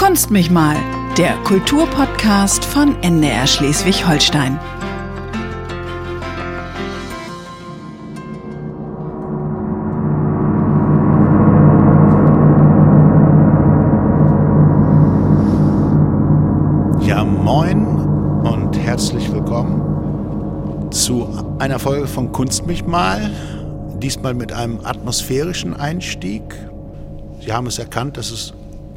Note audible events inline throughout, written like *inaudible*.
Kunst mich mal, der Kulturpodcast von NDR Schleswig-Holstein. Ja, moin und herzlich willkommen zu einer Folge von Kunst mich mal. Diesmal mit einem atmosphärischen Einstieg. Sie haben es erkannt, dass es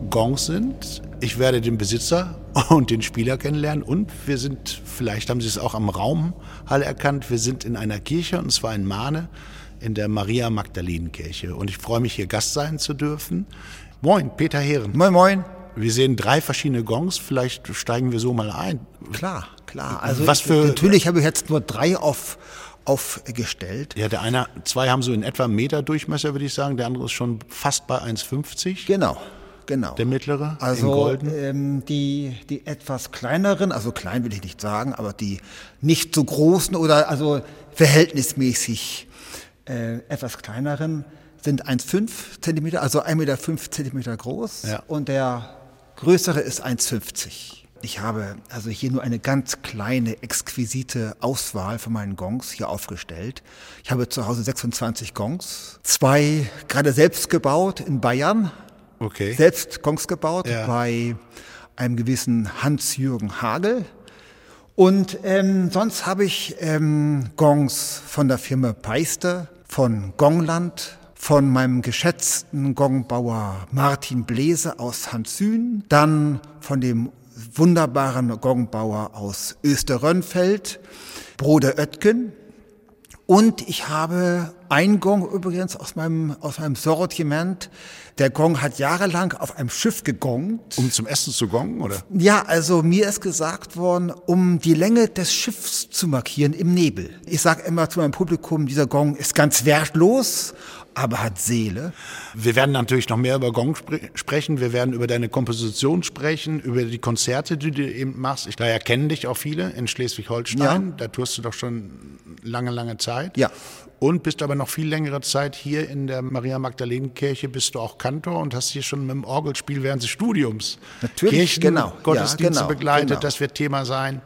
Gongs sind. Ich werde den Besitzer *laughs* und den Spieler kennenlernen und wir sind, vielleicht haben Sie es auch am Raumhalle erkannt, wir sind in einer Kirche und zwar in Mahne in der Maria Magdalenen Kirche und ich freue mich hier Gast sein zu dürfen. Moin, Peter Heeren. Moin, moin. Wir sehen drei verschiedene Gongs, vielleicht steigen wir so mal ein. Klar, klar. Also Was für- natürlich habe ich jetzt nur drei auf, aufgestellt. Ja, der eine, zwei haben so in etwa einen Meter Durchmesser, würde ich sagen, der andere ist schon fast bei 1,50. Genau, genau. Der mittlere, Also golden. ähm, die, die etwas kleineren, also klein will ich nicht sagen, aber die nicht so großen oder also verhältnismäßig äh, etwas kleineren sind 1,5 Zentimeter, also 1,5 Meter Zentimeter groß Ja. und der größere ist 1,50. Ich habe also hier nur eine ganz kleine, exquisite Auswahl von meinen Gongs hier aufgestellt. Ich habe zu Hause 26 Gongs, zwei gerade selbst gebaut in Bayern, Okay. selbst Gongs gebaut Ja. bei einem gewissen Hans-Jürgen Hagel. Und ähm, sonst habe ich ähm, Gongs von der Firma Peister, von Gongland, von meinem geschätzten Gongbauer Martin Blese aus Hansün, dann von dem wunderbaren Gongbauer aus Österrönfeld, Bruder Oetken, und ich habe einen Gong übrigens aus meinem, aus meinem Sortiment. Der Gong hat jahrelang auf einem Schiff gegongt. Um zum Essen zu gongen, oder? Ja, also mir ist gesagt worden, um die Länge des Schiffs zu markieren im Nebel. Ich sage immer zu meinem Publikum, dieser Gong ist ganz wertlos, aber hat Seele. Wir werden natürlich noch mehr über Gong spre sprechen. Wir werden über deine Komposition sprechen, über die Konzerte, die du eben machst. Ich, daher kennen dich auch viele in Schleswig-Holstein. Ja. Da tust du doch schon lange, lange Zeit. Ja. Und bist aber noch viel längere Zeit hier in der Maria Magdalenen Kirche, bist du auch Kantor und hast hier schon mit dem Orgelspiel während des Studiums Natürlich, Kirchen, genau. Ja, Gottesdienste genau, begleitet. genau. Das wird Thema sein.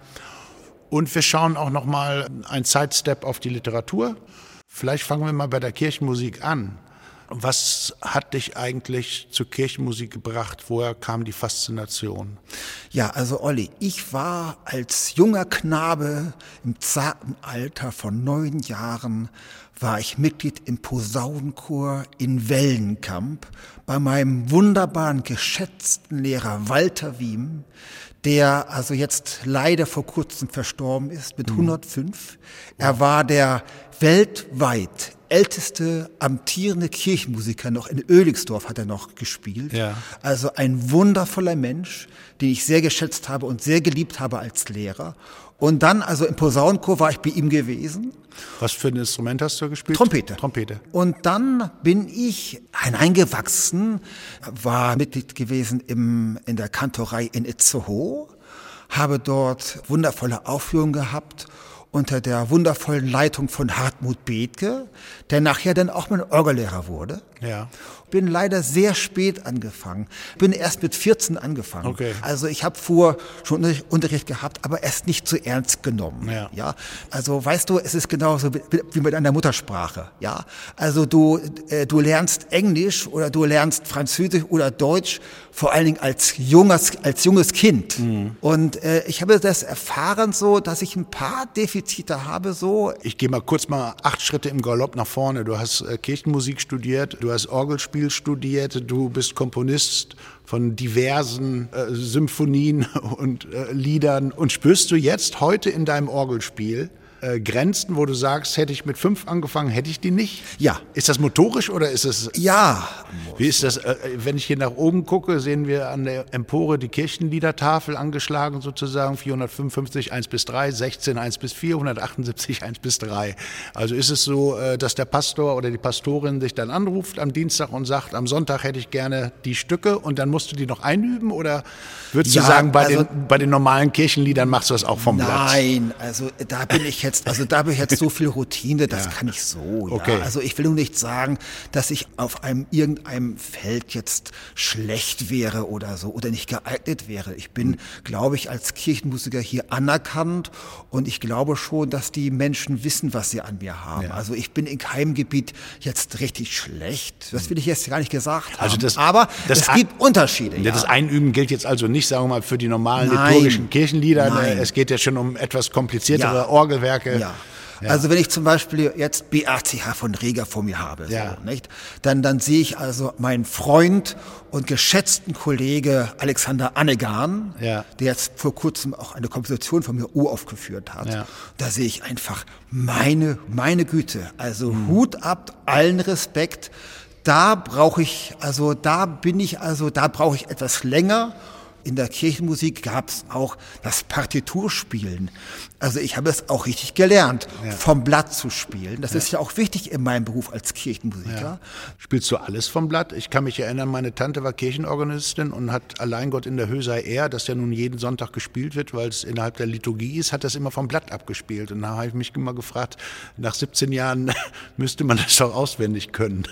Und wir schauen auch noch mal ein Sidestep auf die Literatur. Vielleicht fangen wir mal bei der Kirchenmusik an. Was hat dich eigentlich zur Kirchenmusik gebracht? Woher kam die Faszination? Ja, also Olli, ich war als junger Knabe im zarten Alter von neun Jahren, war ich Mitglied im Posaunenchor in Wellenkamp bei meinem wunderbaren, geschätzten Lehrer Walter Wiem, der also jetzt leider vor kurzem verstorben ist mit 105. Er war der weltweit älteste amtierende Kirchenmusiker noch in Oeligsdorf hat er noch gespielt. Ja. Also ein wundervoller Mensch, den ich sehr geschätzt habe und sehr geliebt habe als Lehrer. Und dann, also im Posaunenchor war ich bei ihm gewesen. Was für ein Instrument hast du gespielt? Trompete. Trompete. Und dann bin ich hineingewachsen, war Mitglied gewesen im, in der Kantorei in Itzehoe, habe dort wundervolle Aufführungen gehabt unter der wundervollen Leitung von Hartmut Bethke, der nachher dann auch mein Orgellehrer wurde. Ja. Bin leider sehr spät angefangen. Bin erst mit 14 angefangen. Okay. Also ich habe vor schon Unterricht- gehabt, aber erst nicht zu ernst genommen. Ja. ja. Also weißt du, es ist genauso wie wie mit einer Muttersprache. Ja. Also du äh, du lernst Englisch oder du lernst Französisch oder Deutsch vor allen Dingen als junges als junges Kind. Mhm. Und äh, ich habe das erfahren so, dass ich ein paar Defizite habe so. Ich gehe mal kurz mal acht Schritte im Galopp nach vorne. Du hast äh, Kirchenmusik studiert, du hast Orgelspiel studiert, du bist Komponist von diversen äh, Symphonien *laughs* und äh, Liedern. Und spürst du jetzt heute in deinem Orgelspiel äh, Grenzen, wo du sagst, hätte ich mit fünf angefangen, hätte ich die nicht? Ja. Ist das motorisch oder ist es Ja, Wie ist das, äh, wenn ich hier nach oben gucke, sehen wir an der Empore die Kirchenliedertafel angeschlagen sozusagen, 455 1 bis 3, 16 1 bis 4, 178 1 bis 3. Also ist es so, äh, dass der Pastor oder die Pastorin sich dann anruft am Dienstag und sagt, am Sonntag hätte ich gerne die Stücke und dann musst du die noch einüben oder würdest Ja, du sagen, bei, also- den, bei den normalen Kirchenliedern machst du das auch vom Blatt? Nein, also da bin ich jetzt, also da habe ich jetzt so viel Routine, das Ja. kann ich so. Ja. Okay. Also ich will nur nicht sagen, dass ich auf einem irgendeinem Feld jetzt schlecht wäre oder so oder nicht geeignet wäre. Ich bin, Hm. glaube ich, als Kirchenmusiker hier anerkannt und ich glaube schon, dass die Menschen wissen, was sie an mir haben. Ja. Also ich bin in keinem Gebiet jetzt richtig schlecht. Das will ich jetzt gar nicht gesagt haben. Also das- Aber das es gibt Unterschiede. Das Einüben gilt jetzt also nicht, sagen wir mal, für die normalen Nein. liturgischen Kirchenlieder. Nein. Es geht ja schon um etwas kompliziertere Ja. Orgelwerke. Ja. Also wenn ich zum Beispiel jetzt BACH von Reger vor mir habe, Ja. so, nicht? Dann, dann sehe ich also meinen Freund und geschätzten Kollege Alexander Annegan, Ja. der jetzt vor kurzem auch eine Komposition von mir uraufgeführt hat. Ja. Da sehe ich einfach meine, meine Güte. Also Mhm. Hut ab, allen Respekt. Da brauche ich, also da bin ich, also da brauche ich etwas länger. In der Kirchenmusik gab es auch das Partiturspielen. Also ich habe es auch richtig gelernt, vom Blatt zu spielen. Das ist ja auch wichtig in meinem Beruf als Kirchenmusiker. Spielst du alles vom Blatt? Ich kann mich erinnern, meine Tante war Kirchenorganistin und hat Allein Gott in der Höhe sei er, das ja nun jeden Sonntag gespielt wird, weil es innerhalb der Liturgie ist, hat das immer vom Blatt abgespielt. Und da habe ich mich immer gefragt, nach 17 Jahren *laughs* müsste man das doch auswendig können.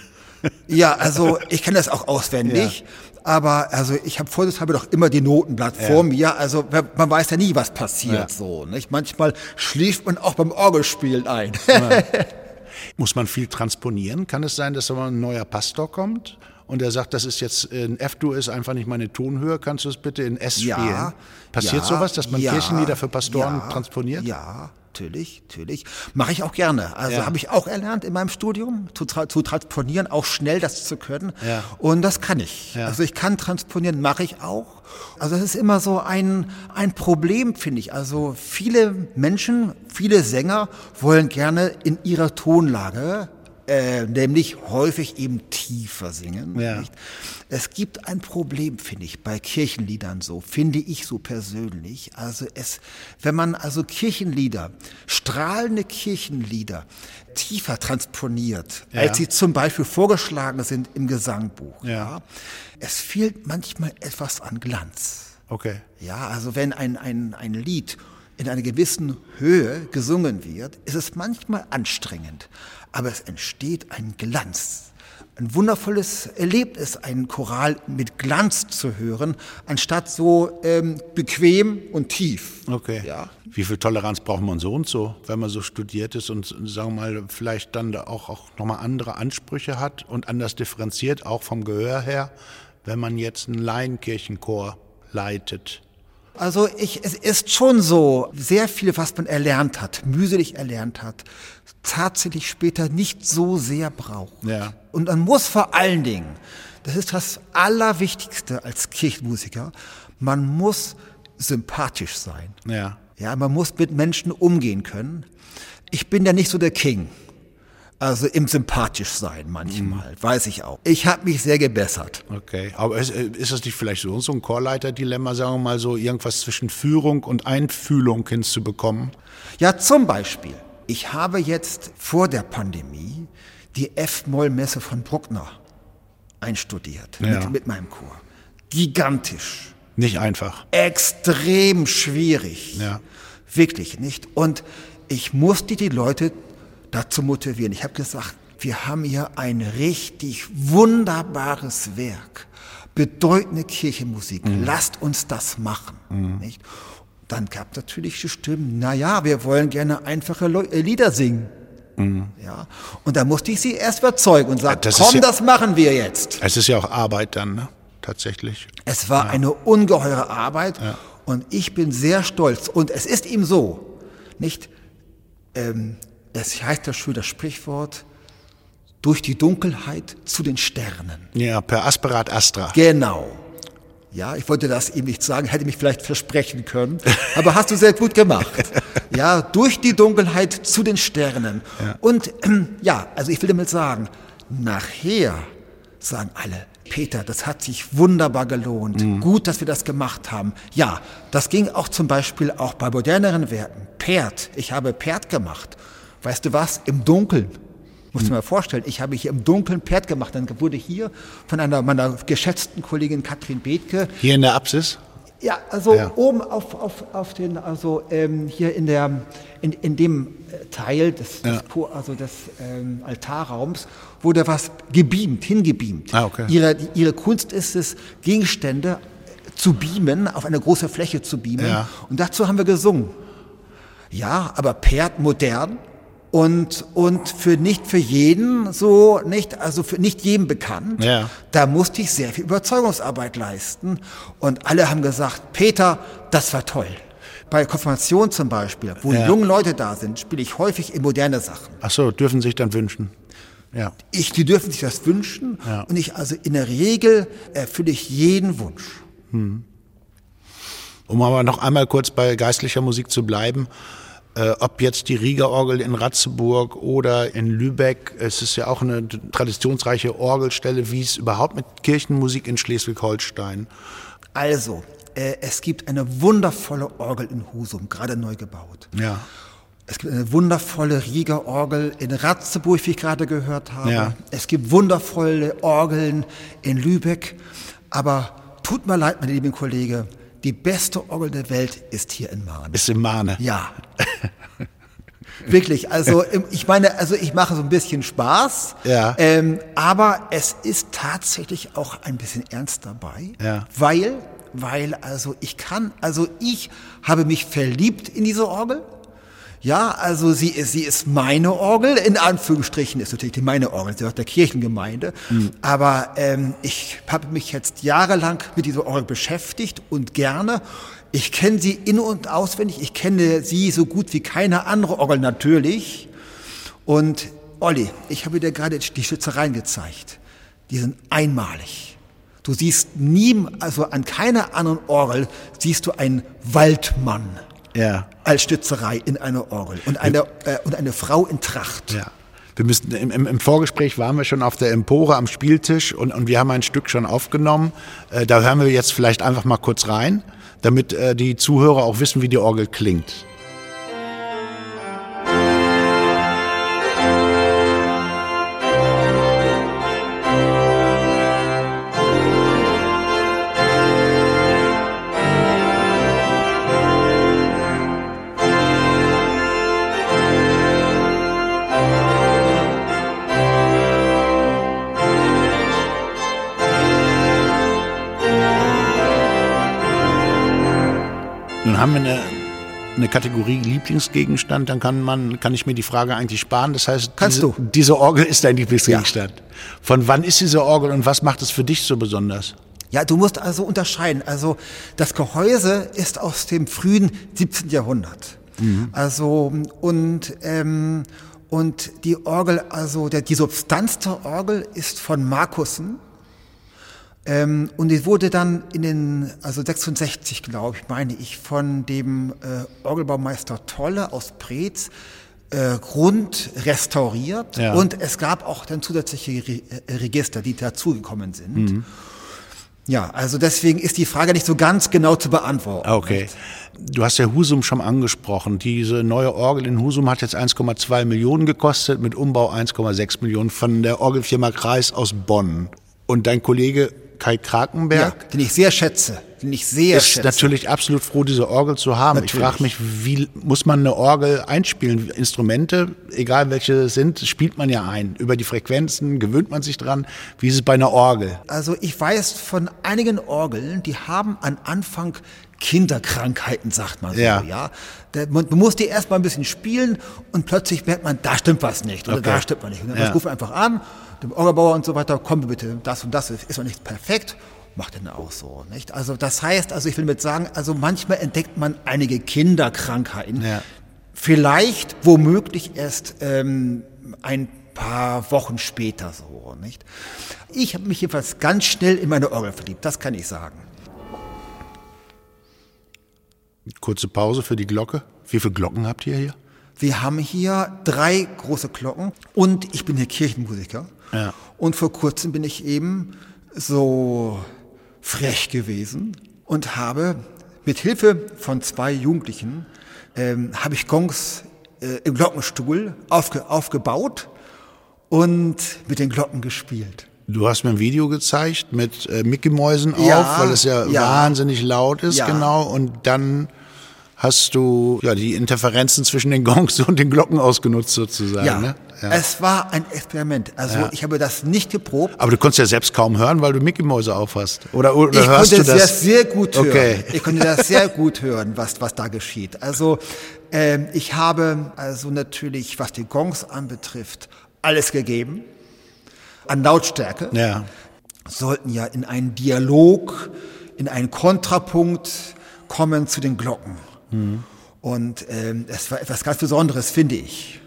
Ja, also ich kenne das auch auswendig. Aber also ich habe vorsichtshalber doch immer die Notenblatt vor mir. Also man weiß ja nie, was passiert Ja. so. Nicht? Manchmal schläft man auch beim Orgelspielen ein. *laughs* Muss man viel transponieren? Kann es sein, dass ein neuer Pastor kommt und er sagt, das ist jetzt ein F-Dur ist einfach nicht meine Tonhöhe, kannst du es bitte in S Ja, spielen? Passiert ja, sowas, dass man ja, Kirchenlieder für Pastoren ja, transponiert? Ja, natürlich, natürlich. Mache ich auch gerne. Also Ja. habe ich auch erlernt in meinem Studium, zu, tra zu transponieren, auch schnell das zu können. Ja. Und das kann ich. Ja. Also ich kann transponieren, mache ich auch. Also das ist immer so ein, ein Problem, finde ich. Also viele Menschen, viele Sänger wollen gerne in ihrer Tonlage äh, nämlich häufig eben tiefer singen. Ja. Es gibt ein Problem, finde ich, bei Kirchenliedern so, finde ich so persönlich. Also es, wenn man also Kirchenlieder, strahlende Kirchenlieder tiefer transponiert, Ja. als sie zum Beispiel vorgeschlagen sind im Gesangbuch, Ja. es fehlt manchmal etwas an Glanz. Okay. Ja, also wenn ein, ein, ein Lied in einer gewissen Höhe gesungen wird, ist es manchmal anstrengend, aber es entsteht ein Glanz. Ein wundervolles Erlebnis, einen Choral mit Glanz zu hören, anstatt so ähm, bequem und tief. Okay. Ja. Wie viel Toleranz braucht man so und so, wenn man so studiert ist und sagen wir mal vielleicht dann da auch, auch nochmal andere Ansprüche hat und anders differenziert, auch vom Gehör her, wenn man jetzt einen Laienkirchenchor leitet? Also ich, es ist schon so, sehr viel, was man erlernt hat, mühselig erlernt hat, tatsächlich später nicht so sehr braucht. Ja. Und man muss vor allen Dingen, das ist das Allerwichtigste als Kirchenmusiker, man muss sympathisch sein. Ja. Ja, man muss mit Menschen umgehen können. Ich bin ja nicht so der King. Also im sympathisch sein manchmal, weiß ich auch. Ich habe mich sehr gebessert. Okay, aber ist, ist das nicht vielleicht so, so ein Chorleiter-Dilemma, sagen wir mal so, irgendwas zwischen Führung und Einfühlung hinzubekommen? Ja, zum Beispiel, ich habe jetzt vor der Pandemie die F-Moll-Messe von Bruckner einstudiert Ja. mit, mit meinem Chor. Gigantisch, Nicht einfach. extrem schwierig. Ja. Wirklich nicht. Und ich musste die Leute dazu motivieren. Ich habe gesagt, wir haben hier ein richtig wunderbares Werk, bedeutende Kirchenmusik. Lasst uns das machen. Nicht? Dann gab es natürlich die Stimmen, na ja, wir wollen gerne einfache Leu äh, Lieder singen. Ja, und da musste ich sie erst überzeugen und sagen, das komm, ja- das machen wir jetzt. Es ist ja auch Arbeit dann, ne? Tatsächlich. Es war eine ungeheure Arbeit und ich bin sehr stolz. Und es ist ihm so, nicht? Ähm, es heißt ja schön das Sprichwort, durch die Dunkelheit zu den Sternen. Ja, per Asperat Astra. Genau. Ja, ich wollte das ihm nicht sagen, hätte mich vielleicht versprechen können, *laughs* aber hast du sehr gut gemacht. Ja, durch die Dunkelheit zu den Sternen. Und ähm, *clears throat* ja, also ich will damit sagen, nachher sagen alle, Peter, das hat sich wunderbar gelohnt. Gut, dass wir das gemacht haben. Ja, das ging auch zum Beispiel auch bei moderneren Werken. Perd, ich habe Perd gemacht. Weißt du was? Im Dunkeln. Musst du mir vorstellen, ich habe hier im Dunkeln Perd gemacht. Dann wurde hier von einer meiner geschätzten Kollegin Katrin Bethke Hier in der Apsis? Ja, also Ja. oben auf, auf, auf den, also ähm, hier in der, in, in dem äh, Teil des, Ja. des, also des ähm, Altarraums wurde was gebeamt, hingebeamt. Ah, okay. ihre, ihre Kunst ist es, Gegenstände zu beamen, auf eine große Fläche zu beamen. Ja. Und dazu haben wir gesungen. Ja, aber Perd modern und, und für nicht für jeden so, nicht, also für nicht jedem bekannt. Ja. Da musste ich sehr viel Überzeugungsarbeit leisten. Und alle haben gesagt, Peter, das war toll. Bei Konfirmation zum Beispiel, wo Ja. junge Leute da sind, spiele ich häufig in moderne Sachen. Ach so, dürfen sich dann wünschen. Ja. Ich, die dürfen sich das wünschen. Ja. Und ich also in der Regel erfülle ich jeden Wunsch. Um aber noch einmal kurz bei geistlicher Musik zu bleiben, äh, ob jetzt die Rieger Orgel in Ratzeburg oder in Lübeck, es ist ja auch eine traditionsreiche Orgelstelle, wie es überhaupt mit Kirchenmusik in Schleswig-Holstein. Also, äh, es gibt eine wundervolle Orgel in Husum, gerade neu gebaut. Ja. Es gibt eine wundervolle Rieger-Orgel in Ratzeburg, wie ich gerade gehört habe. Ja. Es gibt wundervolle Orgeln in Lübeck. Aber tut mir leid, mein lieber Kollege, die beste Orgel der Welt ist hier in Mahn. Ist im Mahne. Ja. *laughs* Wirklich, also ich meine, also ich mache so ein bisschen Spaß, Ja. ähm, aber es ist tatsächlich auch ein bisschen ernst dabei, Ja. weil, weil also ich kann, also ich habe mich verliebt in diese Orgel. Ja, also sie ist, sie ist meine Orgel, in Anführungsstrichen ist natürlich die meine Orgel, sie gehört der Kirchengemeinde. Aber ähm, ich habe mich jetzt jahrelang mit dieser Orgel beschäftigt und gerne. Ich kenne sie in- und auswendig, ich kenne sie so gut wie keine andere Orgel natürlich. Und Olli, ich habe dir gerade die Schützereien gezeigt. Die sind einmalig. Du siehst nie, also an keiner anderen Orgel siehst du einen Waldmann Ja. als Stützerei in einer Orgel und eine, äh, und eine Frau in Tracht. Ja. Wir müssten, im, im, Im Vorgespräch waren wir schon auf der Empore am Spieltisch und, und wir haben ein Stück schon aufgenommen. Äh, da hören wir jetzt vielleicht einfach mal kurz rein, damit äh, die Zuhörer auch wissen, wie die Orgel klingt. Kategorie Lieblingsgegenstand, dann kann man, kann ich mir die Frage eigentlich sparen. Das heißt, Kannst diese, du. diese Orgel ist dein Lieblingsgegenstand. Von wann ist diese Orgel und was macht es für dich so besonders? Ja, du musst also unterscheiden. Also das Gehäuse ist aus dem frühen 17. Jahrhundert. Also und ähm, und die Orgel, also der, die Substanz der Orgel ist von Markussen. Ähm, und die wurde dann in den, also 66, glaube ich, meine ich, von dem äh, Orgelbaumeister Tolle aus Preetz äh, rund restauriert. Ja. Und es gab auch dann zusätzliche Re äh, Register, die dazugekommen sind. Ja, also deswegen ist die Frage nicht so ganz genau zu beantworten. Okay. Du hast ja Husum schon angesprochen. Diese neue Orgel in Husum hat jetzt 1,2 Millionen gekostet, mit Umbau 1,6 Millionen von der Orgelfirma Kreis aus Bonn. Und dein Kollege Kai Ja, Krakenberg den ich sehr schätze. Den ich sehr ist schätze. natürlich absolut froh, diese Orgel zu haben. Ich Natürlich. frage mich, wie muss man eine Orgel einspielen? Instrumente, egal welche es sind, spielt man ja ein. Über die Frequenzen gewöhnt man sich dran. Wie ist es bei einer Orgel? Also ich weiß von einigen Orgeln, die haben am Anfang Kinderkrankheiten, sagt man so, Ja. ja. Man man muss die erst mal ein bisschen spielen und plötzlich merkt man, da stimmt was nicht oder Okay. da stimmt man nicht. Und dann Ja. ruft man einfach an, dem Orgelbauer und so weiter, komm bitte, das und das ist noch nicht perfekt. Macht dann auch so, nicht? Also das heißt, also ich will mit sagen, also manchmal entdeckt man einige Kinderkrankheiten. Ja. Vielleicht, womöglich erst ähm, ein paar Wochen später so, nicht? Ich habe mich jedenfalls ganz schnell in meine Orgel verliebt, das kann ich sagen. Kurze Pause für die Glocke. Wie viele Glocken habt ihr hier? Wir haben hier drei große Glocken und ich bin hier Kirchenmusiker. Ja. Und vor kurzem bin ich eben so frech gewesen und habe mit Hilfe von zwei Jugendlichen ähm, habe ich Gongs äh, im Glockenstuhl aufge, aufgebaut und mit den Glocken gespielt. Du hast mir ein Video gezeigt mit äh, Mickey-Mäusen Ja, auf, weil es ja, ja. wahnsinnig laut ist, Ja. genau. Und dann hast du ja die Interferenzen zwischen den Gongs *laughs* und den Glocken ausgenutzt sozusagen. Ja, Ne? ja. es war ein Experiment. Also Ja. ich habe das nicht geprobt. Aber du konntest ja selbst kaum hören, weil du Mickey-Mäuse auf hast. Oder, oder Ich hörst konnte du das? das sehr gut hören. Okay. Ich konnte das sehr gut hören, was, was da geschieht. Also ähm, ich habe also natürlich, was die Gongs anbetrifft, alles gegeben. An Lautstärke. Ja. Sollten ja in einen Dialog, in einen Kontrapunkt kommen zu den Glocken. Mhm. Und ähm, es war etwas ganz Besonderes, finde ich.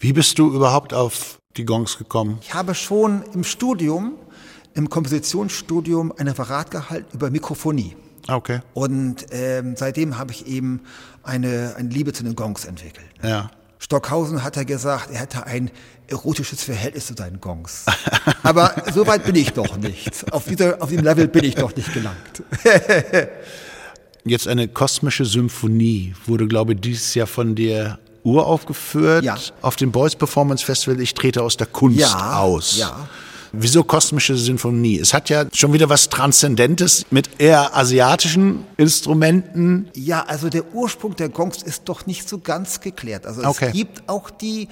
Wie bist du überhaupt auf die Gongs gekommen? Ich habe schon im Studium, im Kompositionsstudium, ein Referat gehalten über Mikrofonie. Okay. Und ähm, seitdem habe ich eben eine, eine Liebe zu den Gongs entwickelt. Ja. Stockhausen hat er gesagt, er hätte ein erotisches Verhältnis zu seinen Gongs. *laughs* Aber so weit bin ich doch nicht. Auf, dieser, auf diesem Level bin ich doch nicht gelangt. *laughs* Jetzt eine kosmische Symphonie wurde, glaube ich, dieses Jahr von dir uraufgeführt Ja. auf dem Boys Performance Festival. Ich trete aus der Kunst Ja, aus. ja. Wieso kosmische Symphonie? Es hat ja schon wieder was Transzendentes mit eher asiatischen Instrumenten. Ja, also der Ursprung der Gongs ist doch nicht so ganz geklärt. Also es Okay. gibt auch die,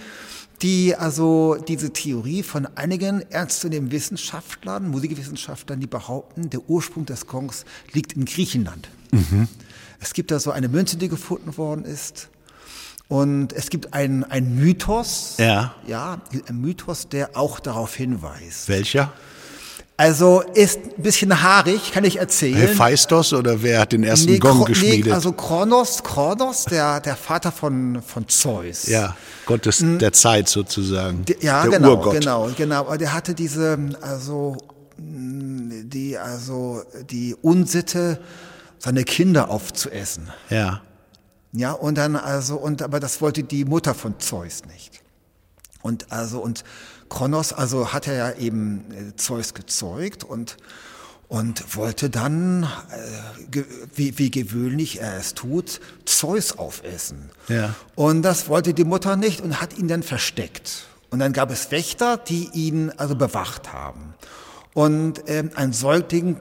die, also diese Theorie von einigen ernstzunehmenden Wissenschaftlern, Musikwissenschaftlern, die behaupten, der Ursprung des Gongs liegt in Griechenland. Es gibt da so eine Münze, die gefunden worden ist. Und es gibt einen, einen Mythos, Ja. ja, ein Mythos, der auch darauf hinweist. Welcher? Also ist ein bisschen haarig, kann ich erzählen. Hephaistos oder wer hat den ersten Nee, Gong geschmiedet? Nee, also Kronos, Kronos, der, der Vater von, von Zeus. ja, Gott des, der Zeit sozusagen. D- Ja, der genau, Urgott. genau, genau. Aber der hatte diese, also, die, also, die Unsitte, seine Kinder aufzuessen. Ja. Ja, und dann, also, und, aber das wollte die Mutter von Zeus nicht. Und also, und Kronos, also hat er ja eben äh, Zeus gezeugt und, und wollte dann, äh, wie, wie gewöhnlich er es tut, Zeus aufessen. Ja. Und das wollte die Mutter nicht und hat ihn dann versteckt. Und dann gab es Wächter, die ihn also bewacht haben. Und ähm, ein Säugling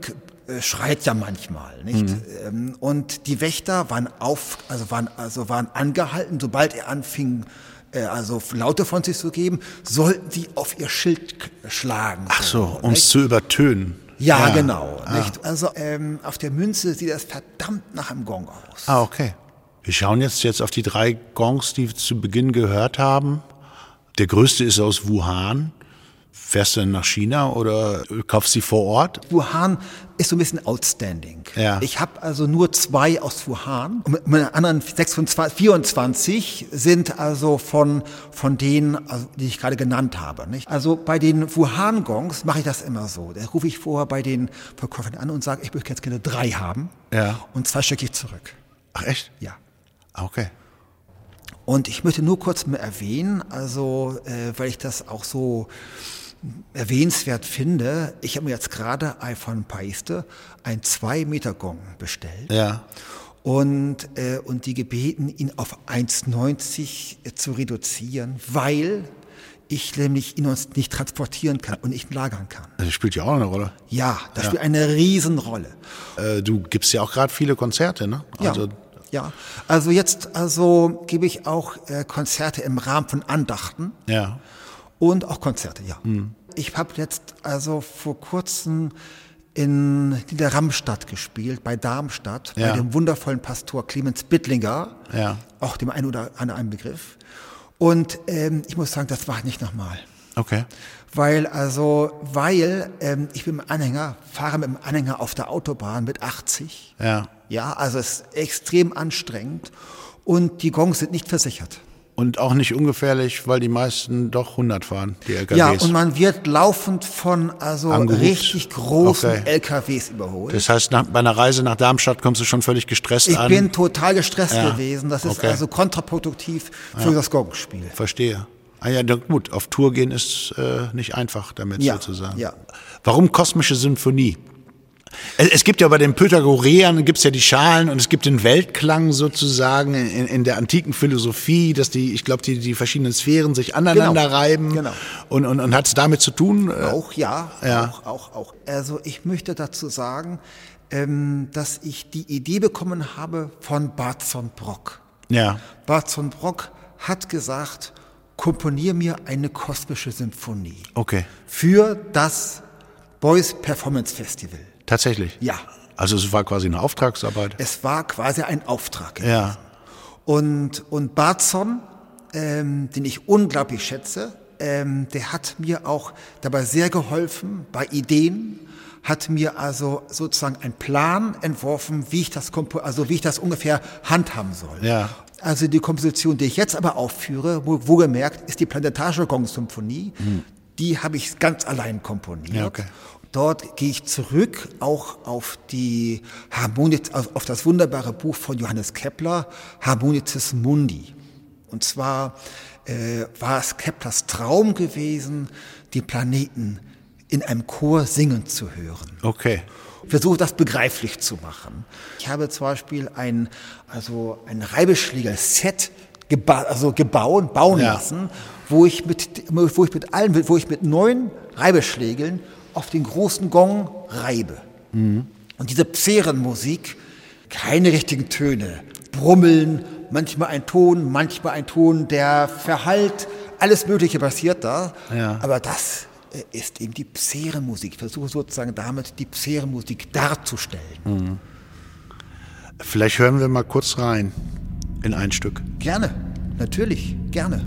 schreit ja manchmal, nicht? Ähm, und die Wächter waren auf, also waren, also waren angehalten, sobald er anfing, äh, also Laute von sich zu geben, sollten sie auf ihr Schild schlagen. Ach so, um es zu übertönen. Ja, genau. Ah. Nicht? Also ähm, auf der Münze sieht das verdammt nach einem Gong aus. Ah, okay. Wir schauen jetzt, jetzt auf die drei Gongs, die wir zu Beginn gehört haben. Der größte ist aus Wuhan. Fährst du denn nach China oder kaufst sie vor Ort? Wuhan ist so ein bisschen outstanding. Ja. Ich habe also nur zwei aus Wuhan. Und mit anderen 26, 24 sind also von, von denen, also die ich gerade genannt habe. Nicht? Also bei den Wuhan-Gongs mache ich das immer so. Da rufe ich vorher bei den Verkäufern an und sage, ich möchte jetzt gerne drei haben. Ja. Und zwei schicke ich zurück. Ach echt? Ja. Ah, Okay. Und ich möchte nur kurz mal erwähnen, also äh, weil ich das auch so erwähnenswert finde, ich habe mir jetzt gerade von Paiste ein 2-Meter-Gong bestellt. Ja. Und, äh, und die gebeten, ihn auf 1,90 zu reduzieren, weil ich nämlich ihn uns nicht transportieren kann und nicht lagern kann. Das spielt ja auch eine Rolle. Ja, das spielt eine Riesenrolle. Äh, du gibst ja auch gerade viele Konzerte, ne? Also, ja. ja, also jetzt also gebe ich auch äh, Konzerte im Rahmen von Andachten. ja. Und auch Konzerte, ja. Hm. Ich habe jetzt also vor kurzem in Niederramstadt gespielt, bei Darmstadt, Ja. bei dem wundervollen Pastor Clemens Bittlinger, Ja. auch dem einen oder anderen Begriff. Und ähm, ich muss sagen, das war nicht nochmal. Okay. Weil, also, weil ähm, ich bin im Anhänger, fahre mit dem Anhänger auf der Autobahn mit 80. Ja. Ja, also es ist extrem anstrengend und die Gongs sind nicht versichert. Und auch nicht ungefährlich, weil die meisten doch 100 fahren, die LKWs. Ja, und man wird laufend von also Angehupt. richtig großen Okay. LKWs überholt. das heißt, nach, bei einer Reise nach Darmstadt kommst du schon völlig gestresst ich an. bin total gestresst Ja. gewesen. Das ist Okay. also kontraproduktiv für das Gongspiel. Verstehe. Ah ja, gut, auf Tour gehen ist äh, nicht einfach damit Ja, sozusagen. ja. Warum kosmische Symphonie? Es, gibt ja bei den Pythagoreern gibt es ja die Schalen und es gibt den Weltklang sozusagen in, in der antiken Philosophie, dass die, ich glaube, die, die verschiedenen Sphären sich aneinander Genau. reiben. Genau. Und, und, und hat es damit zu tun? äh, Auch ja, Ja. auch, auch, auch. Also ich möchte dazu sagen, ähm, dass ich die Idee bekommen habe von Barton Brock. Ja. Barton Brock hat gesagt, komponier mir eine kosmische Symphonie Okay. für das Boys Performance Festival. Tatsächlich. Ja, Also es war quasi eine Auftragsarbeit. es war quasi ein Auftrag. Ja. Und, und Bartson, ähm, den ich unglaublich schätze, ähm, der hat mir auch dabei sehr geholfen bei Ideen, hat mir also sozusagen einen Plan entworfen, wie ich das, kompo also wie ich das ungefähr handhaben soll. Ja. Also die Komposition, die ich jetzt aber aufführe, wo, wohlgemerkt, ist die Planetarische Gong-Symphonie. Die habe ich ganz allein komponiert. Ja, okay. Dort gehe ich zurück auch auf die Harmoniz auf das wunderbare Buch von Johannes Kepler, Harmonices Mundi. Und zwar äh, war es Keplers Traum gewesen, die Planeten in einem Chor singen zu hören Okay. versuche das begreiflich zu machen. Ich habe zum Beispiel ein, also ein Reibeschläger-Set geba also gebaut, bauen Ja. lassen, wo ich mit, wo ich mit allen, wo ich mit neun Reibeschlägeln auf den großen Gong reibe. Und diese Pserenmusik, keine richtigen Töne, Brummeln, manchmal ein Ton, manchmal ein Ton, der verhallt, alles Mögliche passiert da. Ja. Aber das äh, ist eben die Pserenmusik. Ich versuche sozusagen damit die Pserenmusik darzustellen. Vielleicht hören wir mal kurz rein in ein Stück. Gerne, natürlich, gerne.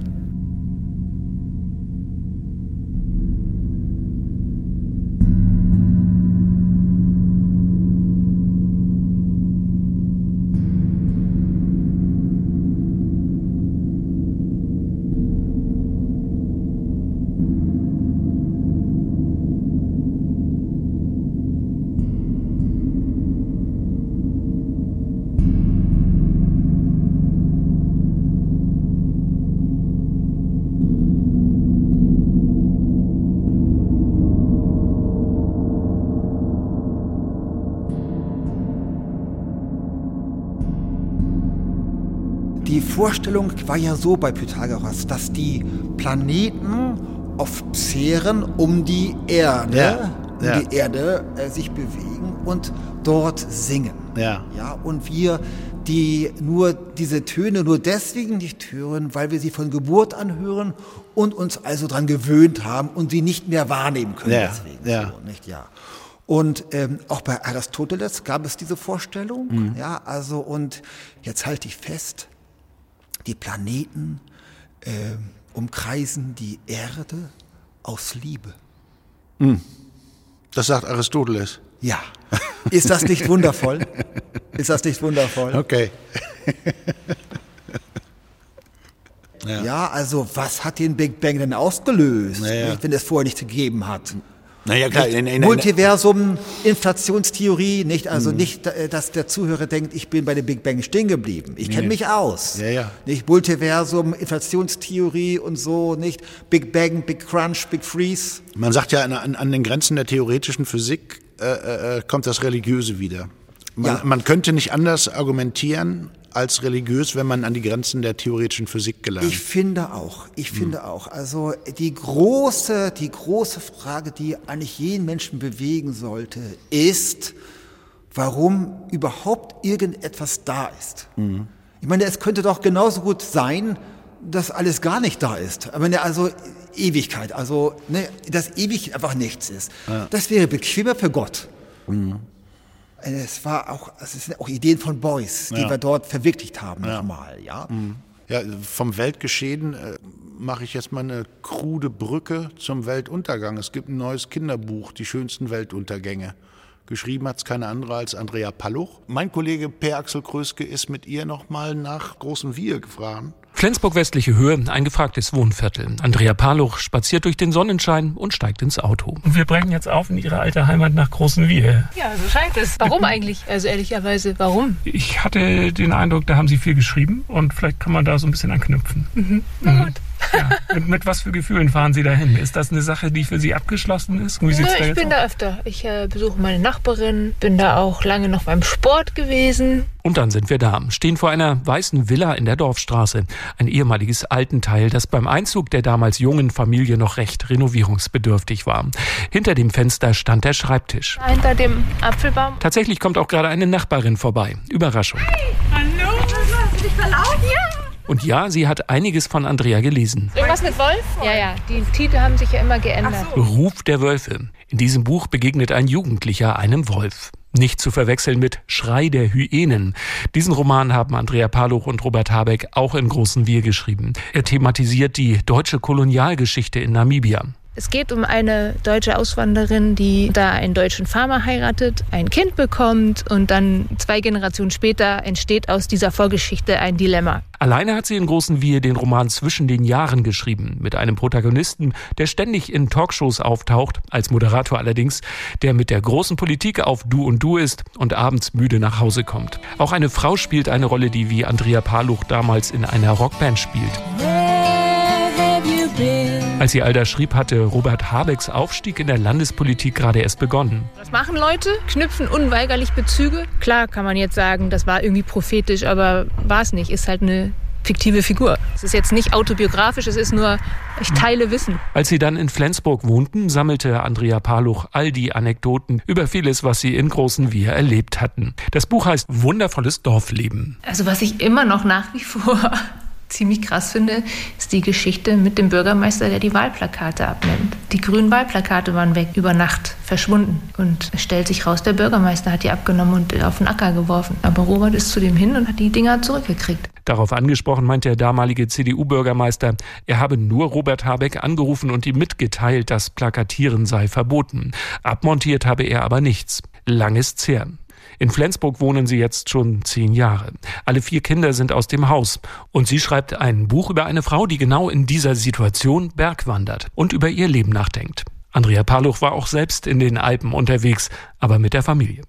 Vorstellung war ja so bei Pythagoras, dass die Planeten auf Sphären um die Erde, Ja, um ja. die Erde äh, sich bewegen und dort singen. Ja. Ja, und wir die nur diese Töne nur deswegen nicht hören, weil wir sie von Geburt an hören und uns also daran gewöhnt haben und sie nicht mehr wahrnehmen können. Ja, deswegen ja. So, nicht ja. Und ähm, auch bei Aristoteles gab es diese Vorstellung. Mhm. Ja, also und jetzt halte ich fest, die Planeten ähm, umkreisen die Erde aus Liebe. Das sagt Aristoteles. Ja. Ist das nicht wundervoll? Ist das nicht wundervoll? Okay. Ja. also was hat den Big Bang denn ausgelöst, Ja, ja. wenn es vorher nicht gegeben hat? Naja, klar. In, in, in, Multiversum, Inflationstheorie, nicht, also Mhm. nicht, äh, dass der Zuhörer denkt, ich bin bei dem Big Bang stehen geblieben. Ich kenne Nee. mich aus. Ja, ja. Nicht Multiversum, Inflationstheorie und so, nicht Big Bang, Big Crunch, Big Freeze. man sagt ja, an, an, an den Grenzen der theoretischen Physik äh, äh, kommt das Religiöse wieder. Man, Ja. man könnte nicht anders argumentieren als religiös, wenn man an die Grenzen der theoretischen Physik gelangt. Ich finde auch, ich Hm. finde auch. Also die große, die große Frage, die eigentlich jeden Menschen bewegen sollte, ist, warum überhaupt irgendetwas da ist. Mhm. Ich meine, es könnte doch genauso gut sein, dass alles gar nicht da ist. Aber ne, also Ewigkeit, also ne, dass ewig einfach nichts ist. Das wäre bequemer für Gott. Mhm. Es war auch, es sind auch Ideen von Beuys, die Ja. wir dort verwirklicht haben nochmal, ja. Ja, vom Weltgeschehen äh, mache ich jetzt mal eine krude Brücke zum Weltuntergang. Es gibt ein neues Kinderbuch, Die schönsten Weltuntergänge. Geschrieben hat es keine andere als Andrea Palluch. Mein Kollege Per Axel Kröske ist mit ihr nochmal nach Großen Wier gefahren. Flensburg-Westliche Höhe, ein gefragtes Wohnviertel. Andrea Paluch spaziert durch den Sonnenschein und steigt ins Auto. Und wir brechen jetzt auf in ihre alte Heimat nach Großen Wier. Ja, so scheint es. Warum eigentlich? Also ehrlicherweise, warum? Ich hatte den Eindruck, da haben Sie viel geschrieben und vielleicht kann man da so ein bisschen anknüpfen. Na gut. Ja. Mit, mit was für Gefühlen fahren Sie dahin? Ist das eine Sache, die für Sie abgeschlossen ist? Wie sieht's da ich jetzt bin aus? da öfter. Ich äh, besuche meine Nachbarin, bin da auch lange noch beim Sport gewesen. Und dann sind wir da, stehen vor einer weißen Villa in der Dorfstraße. Ein ehemaliges Altenteil, das beim Einzug der damals jungen Familie noch recht renovierungsbedürftig war. Hinter dem Fenster stand der Schreibtisch. Hinter dem Apfelbaum. Tatsächlich kommt auch gerade eine Nachbarin vorbei. Überraschung. Hallo, hast du dich verlaufen? Ja. Und ja, sie hat einiges von Andrea gelesen. Irgendwas mit Wolf? Ja, ja. Die Titel haben sich ja immer geändert. Ruf der Wölfe. In diesem Buch begegnet ein Jugendlicher einem Wolf. Nicht zu verwechseln mit Schrei der Hyänen. Diesen Roman haben Andrea Paluch und Robert Habeck auch in großen Wir geschrieben. Er thematisiert die deutsche Kolonialgeschichte in Namibia. Es geht um eine deutsche Auswanderin, die da einen deutschen Farmer heiratet, ein Kind bekommt und dann zwei Generationen später entsteht aus dieser Vorgeschichte ein Dilemma. Alleine hat sie in großen Wir den Roman Zwischen den Jahren geschrieben, mit einem Protagonisten, der ständig in Talkshows auftaucht, als Moderator allerdings, der mit der großen Politik auf Du und Du ist und abends müde nach Hause kommt. Auch eine Frau spielt eine Rolle, die wie Andrea Paluch damals in einer Rockband spielt. Als sie all das schrieb, hatte Robert Habecks Aufstieg in der Landespolitik gerade erst begonnen. Was machen Leute? Knüpfen unweigerlich Bezüge. Klar kann man jetzt sagen, das war irgendwie prophetisch, aber war es nicht. Ist halt eine fiktive Figur. Es ist jetzt nicht autobiografisch, es ist nur, ich teile Wissen. Als sie dann in Flensburg wohnten, sammelte Andrea Paluch all die Anekdoten über vieles, was sie in großen Wir erlebt hatten. Das Buch heißt Wundervolles Dorfleben. Also was ich immer noch nach wie vor ziemlich krass finde, ist die Geschichte mit dem Bürgermeister, der die Wahlplakate abnimmt. Die grünen Wahlplakate waren weg, über Nacht verschwunden. Und es stellt sich raus, der Bürgermeister hat die abgenommen und auf den Acker geworfen. Aber Robert ist zu dem hin und hat die Dinger zurückgekriegt. Darauf angesprochen meint der damalige CDU-Bürgermeister, er habe nur Robert Habeck angerufen und ihm mitgeteilt, dass Plakatieren sei verboten. Abmontiert habe er aber nichts. Langes Zehren. In Flensburg wohnen sie jetzt schon zehn Jahre. Alle vier Kinder sind aus dem Haus. Und sie schreibt ein Buch über eine Frau, die genau in dieser Situation bergwandert und über ihr Leben nachdenkt. Andrea Paluch war auch selbst in den Alpen unterwegs, aber mit der Familie.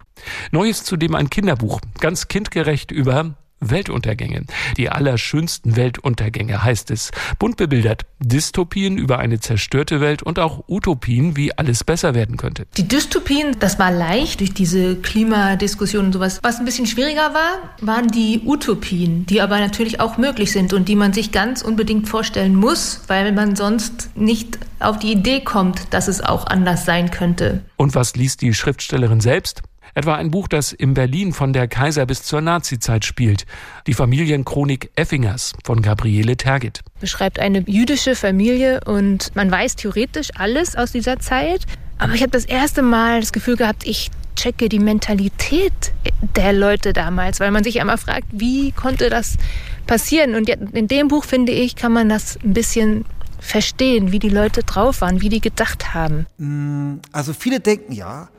Neues zudem ein Kinderbuch, ganz kindgerecht über Weltuntergänge. Die allerschönsten Weltuntergänge heißt es. Bunt bebildert. Dystopien über eine zerstörte Welt und auch Utopien, wie alles besser werden könnte. Die Dystopien, das war leicht durch diese Klimadiskussion und sowas. Was ein bisschen schwieriger war, waren die Utopien, die aber natürlich auch möglich sind und die man sich ganz unbedingt vorstellen muss, weil man sonst nicht auf die Idee kommt, dass es auch anders sein könnte. Und was liest die Schriftstellerin selbst? Etwa ein Buch, das in Berlin von der Kaiser bis zur Nazizeit spielt. Die Familienchronik Effingers von Gabriele Tergit. Beschreibt eine jüdische Familie und man weiß theoretisch alles aus dieser Zeit. Aber ich habe das erste Mal das Gefühl gehabt, ich checke die Mentalität der Leute damals, weil man sich einmal fragt, wie konnte das passieren? Und in dem Buch, finde ich, kann man das ein bisschen verstehen, wie die Leute drauf waren, wie die gedacht haben. Also viele denken ja,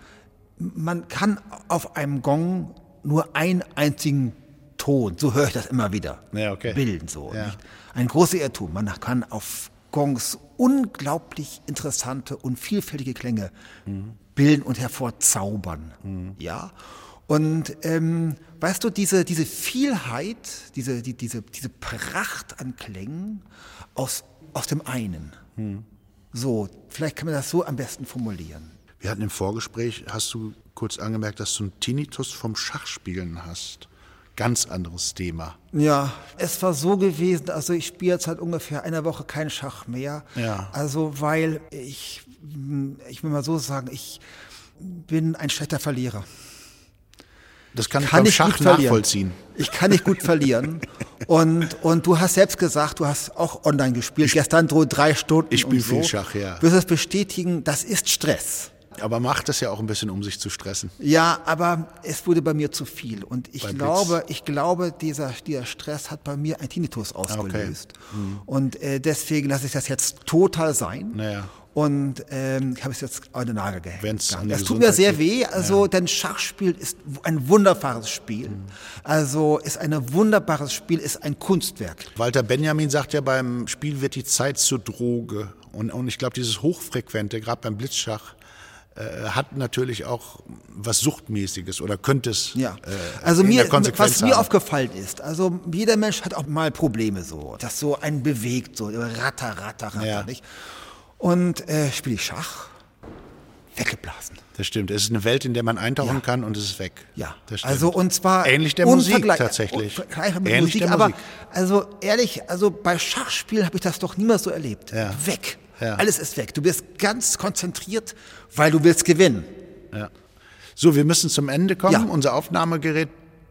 man kann auf einem Gong nur einen einzigen Ton, so höre ich das immer wieder, Ja, okay. bilden. So, Ja. nicht? Ein großer Irrtum. Man kann auf Gongs unglaublich interessante und vielfältige Klänge bilden und hervorzaubern. Ja. Und ähm, weißt du, diese, diese Vielheit, diese, die, diese, diese Pracht an Klängen aus, aus dem einen. So, vielleicht kann man das so am besten formulieren. Wir hatten im Vorgespräch, hast du kurz angemerkt, dass du einen Tinnitus vom Schachspielen hast. Ganz anderes Thema. Ja, es war so gewesen, also ich spiele jetzt seit ungefähr einer Woche keinen Schach mehr. Ja. Also weil ich, ich will mal so sagen, ich bin ein schlechter Verlierer. Das kann ich Kann beim ich Schach nachvollziehen. Ich kann nicht gut verlieren. *laughs* Und, und du hast selbst gesagt, du hast auch online gespielt, gestern so drei Stunden. ich spiel und so. viel Schach, ja. Wirst du es bestätigen, das ist Stress. Aber macht das ja auch ein bisschen, um sich zu stressen. Ja, aber es wurde bei mir zu viel. Und ich Bei Blitz. glaube, ich glaube, dieser, dieser Stress hat bei mir ein Tinnitus ausgelöst. Und äh, deswegen lasse ich das jetzt total sein. Naja. Und ähm, ich habe es jetzt an den Nagel gehängt. Wenn's an Das tut mir sehr weh. Also, denn Schachspiel ist ein wunderbares Spiel. Also ist ein wunderbares Spiel, ist ein Kunstwerk. Walter Benjamin sagt ja, beim Spiel wird die Zeit zur Droge. Und, und ich glaube, dieses Hochfrequente, gerade beim Blitzschach, äh, hat natürlich auch was Suchtmäßiges oder könnte es Ja, äh, also mir, was mir haben. aufgefallen ist, also jeder Mensch hat auch mal Probleme so, das so einen bewegt, so ratter, ratter, ratter, Ja. nicht? Und äh, spiele ich Schach, weggeblasen. Das stimmt. Es ist eine Welt, in der man eintauchen Ja. kann und es ist weg. Ja, das stimmt. also und zwar ähnlich der Musik tatsächlich. Ähnlich Musik, der aber Musik. also ehrlich, also bei Schachspielen habe ich das doch niemals so erlebt. Ja. Weg. Ja. Alles ist weg. Du bist ganz konzentriert, weil du willst gewinnen. So, wir müssen zum Ende kommen. Ja. Unser Aufnahmegerät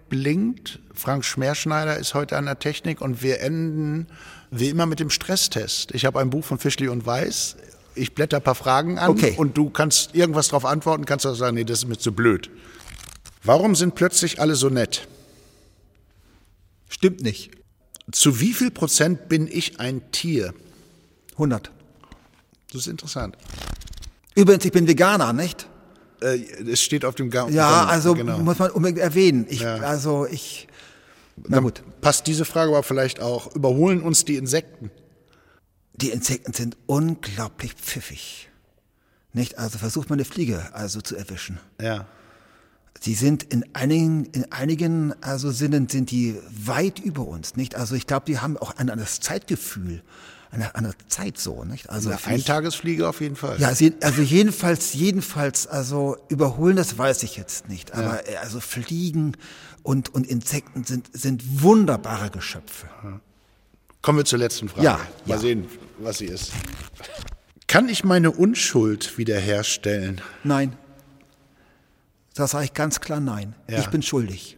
blinkt. Frank Schmerschneider ist heute an der Technik und wir enden wie immer mit dem Stresstest. Ich habe ein Buch von Fischli und Weiß. Ich blätter ein paar Fragen an Okay. und du kannst irgendwas darauf antworten, kannst auch sagen, nee, das ist mir zu blöd. Warum sind plötzlich alle so nett? Stimmt nicht. Zu wie viel Prozent bin ich ein Tier? 100. Das ist interessant. Übrigens, ich bin Veganer, nicht? Äh, Es steht auf dem Ga Ja, also genau. muss man unbedingt erwähnen. Ich, Ja. Also ich, na Dann gut. Passt diese Frage aber vielleicht auch. Überholen uns die Insekten? Die Insekten sind unglaublich pfiffig. Nicht? Also versucht mal eine Fliege also zu erwischen. Ja. Sie sind in einigen, in einigen also Sinnen sind die weit über uns, nicht? Also ich glaube, die haben auch ein anderes Zeitgefühl, eine andere Zeit so, nicht? Also Eine finde ich- Eintagesfliege auf jeden Fall. ja, also jedenfalls, jedenfalls, also überholen, das weiß ich jetzt nicht. Aber äh, also Fliegen und, und Insekten sind, sind wunderbare Geschöpfe. Kommen wir zur letzten Frage. Ja, Mal ja. sehen, was sie ist. Kann ich meine Unschuld wiederherstellen? Nein. Da sage ich ganz klar nein. Ja. Ich bin schuldig.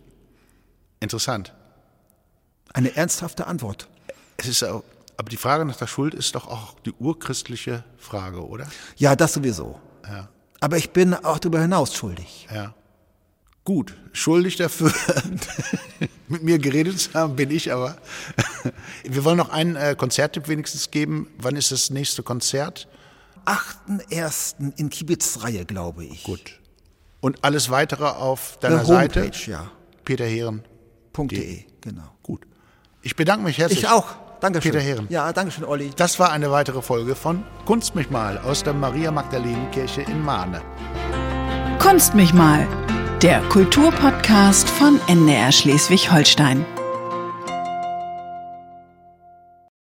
Interessant. Eine ernsthafte Antwort. Es ist auch, aber die Frage nach der Schuld ist doch auch die urchristliche Frage, oder? Ja, das sowieso. Ja. Aber ich bin auch darüber hinaus schuldig. Ja. Gut, schuldig dafür, *laughs* mit mir geredet zu haben, bin ich aber. *laughs* Wir wollen noch einen äh, Konzerttipp wenigstens geben. Wann ist das nächste Konzert? 8.1. in Kibitzreihe, glaube ich. Gut. Und alles weitere auf deiner Seite? Homepage, ja. Peterheeren. .de, genau. Gut. Ich bedanke mich herzlich. Ich auch. Dankeschön. Peter Heeren. Ja, Dankeschön, Olli. Das war eine weitere Folge von Kunst mich mal aus der Maria Magdalenen Kirche in Mahne. Kunst mich mal, der Kulturpodcast von NDR Schleswig-Holstein.